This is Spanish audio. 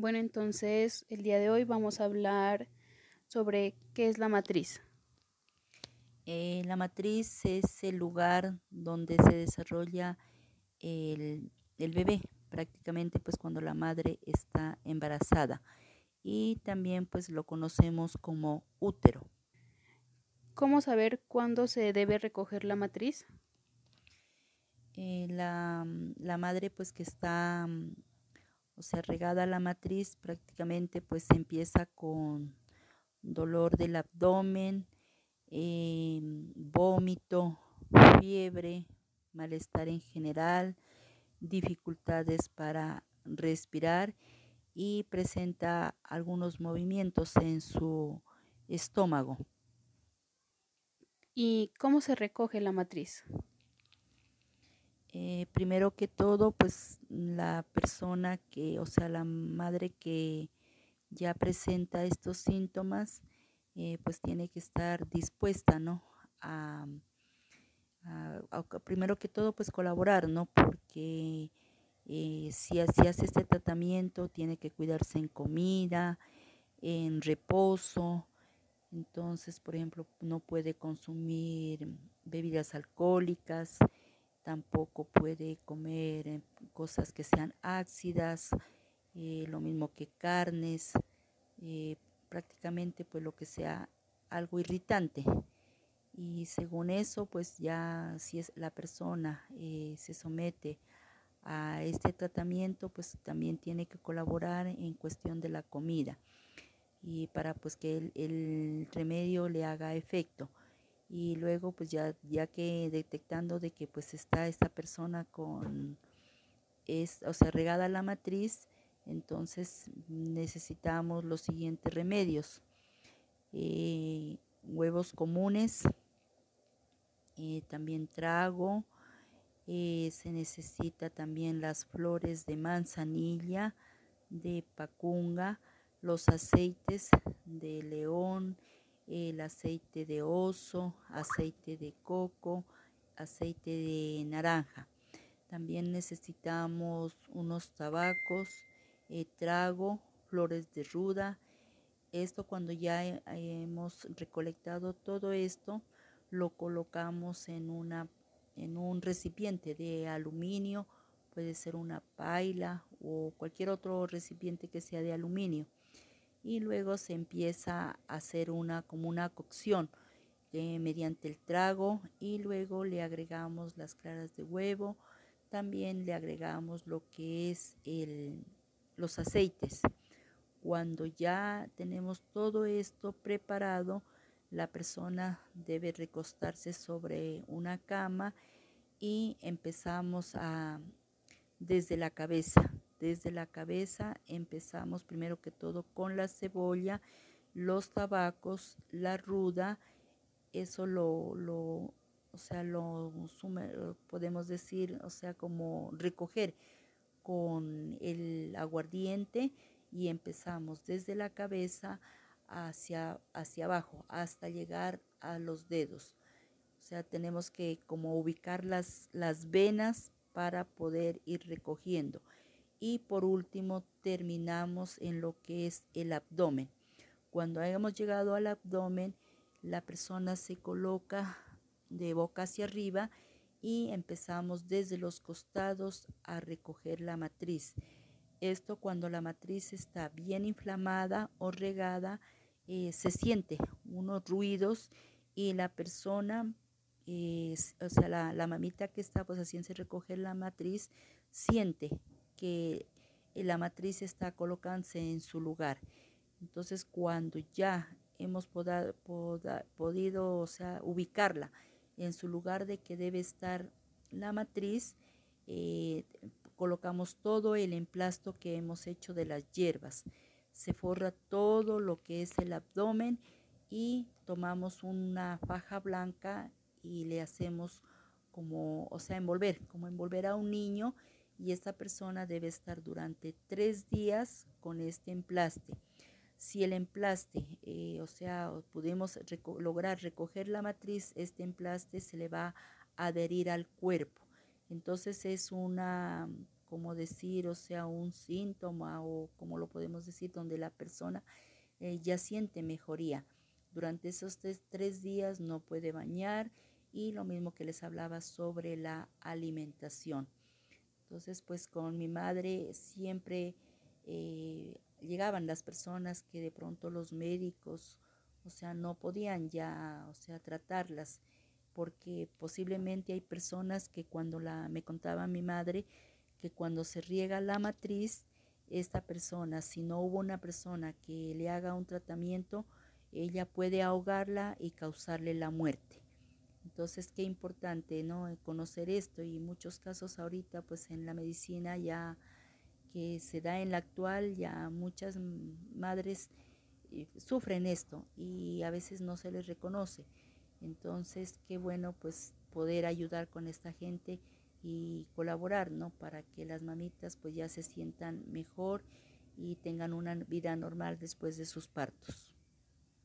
Bueno, entonces el día de hoy vamos a hablar sobre qué es la matriz. Eh, la matriz es el lugar donde se desarrolla el, el, bebé, prácticamente pues cuando la madre está embarazada. Y también pues lo conocemos como útero. ¿Cómo saber cuándo se debe recoger la matriz? Eh, la, la, madre pues que está, o sea, regada la matriz, prácticamente pues empieza con dolor del abdomen, eh, vómito, fiebre, malestar en general, dificultades para respirar y presenta algunos movimientos en su estómago. ¿Y cómo se recoge la matriz? Eh, primero que todo, pues la persona que, o sea, la madre que ya presenta estos síntomas, eh, pues tiene que estar dispuesta, ¿no? A, primero que todo, pues colaborar, ¿no? Porque eh, si, si hace este tratamiento, tiene que cuidarse en comida, en reposo. Entonces, por ejemplo, no puede consumir bebidas alcohólicas, tampoco puede comer eh, cosas que sean ácidas, lo mismo que carnes, prácticamente pues lo que sea algo irritante. Y según eso, pues ya si es la persona eh, se somete a este tratamiento, pues también tiene que colaborar en cuestión de la comida y para pues que el, el remedio le haga efecto. Y luego pues ya, ya que detectando de que pues está esta persona con, es, o sea, regada la matriz, entonces necesitamos los siguientes remedios. Eh, huevos comunes, eh, también trago, eh, se necesita también las flores de manzanilla, de pacunga, los aceites de león, el aceite de oso, aceite de coco, aceite de naranja. También necesitamos unos tabacos, eh, trago, flores de ruda. Esto cuando ya hemos recolectado todo esto, lo colocamos en, una, en un recipiente de aluminio, puede ser una paila o cualquier otro recipiente que sea de aluminio. Y luego se empieza a hacer una como una cocción eh, mediante el trago y luego le agregamos las claras de huevo, también le agregamos lo que es el, los aceites. Cuando ya tenemos todo esto preparado, la persona debe recostarse sobre una cama y empezamos a desde la cabeza. Desde la cabeza empezamos primero que todo con la cebolla, los tabacos, la ruda, eso lo, o sea, lo podemos decir, o sea, como recoger con el aguardiente y empezamos desde la cabeza hacia, hacia abajo hasta llegar a los dedos. O sea, tenemos que como ubicar las, las venas para poder ir recogiendo. Y por último, terminamos en lo que es el abdomen. Cuando hayamos llegado al abdomen, la persona se coloca de boca hacia arriba y empezamos desde los costados a recoger la matriz. Esto cuando la matriz está bien inflamada o regada, eh, se siente unos ruidos y la persona, eh, o sea, la, mamita que está pues haciendo recoger la matriz, siente que la matriz está colocándose en su lugar. Entonces, cuando ya hemos podido o sea, ubicarla en su lugar de que debe estar la matriz, eh, colocamos todo el emplasto que hemos hecho de las hierbas. Se forra todo lo que es el abdomen y tomamos una faja blanca y le hacemos como, o sea, envolver, como envolver a un niño y esta persona debe estar durante tres días con este emplaste. Si el emplaste, eh, o sea, pudimos lograr recoger la matriz, este emplaste se le va a adherir al cuerpo. Entonces es una como decir, o sea, un síntoma o como lo podemos decir, donde la persona eh, ya siente mejoría. Durante esos tres, días no puede bañar y lo mismo que les hablaba sobre la alimentación. Entonces, pues con mi madre siempre eh, llegaban las personas que de pronto los médicos, o sea, no podían ya, o sea, tratarlas, porque posiblemente hay personas que cuando la, me contaba mi madre, que cuando se riega la matriz, esta persona, si no hubo una persona que le haga un tratamiento, ella puede ahogarla y causarle la muerte. Entonces, qué importante, ¿no? Conocer esto y muchos casos ahorita, pues en la medicina ya que se da en la actual, ya muchas madres eh, sufren esto y a veces no se les reconoce. Entonces, qué bueno pues poder ayudar con esta gente y colaborar, ¿no? Para que las mamitas pues ya se sientan mejor y tengan una vida normal después de sus partos.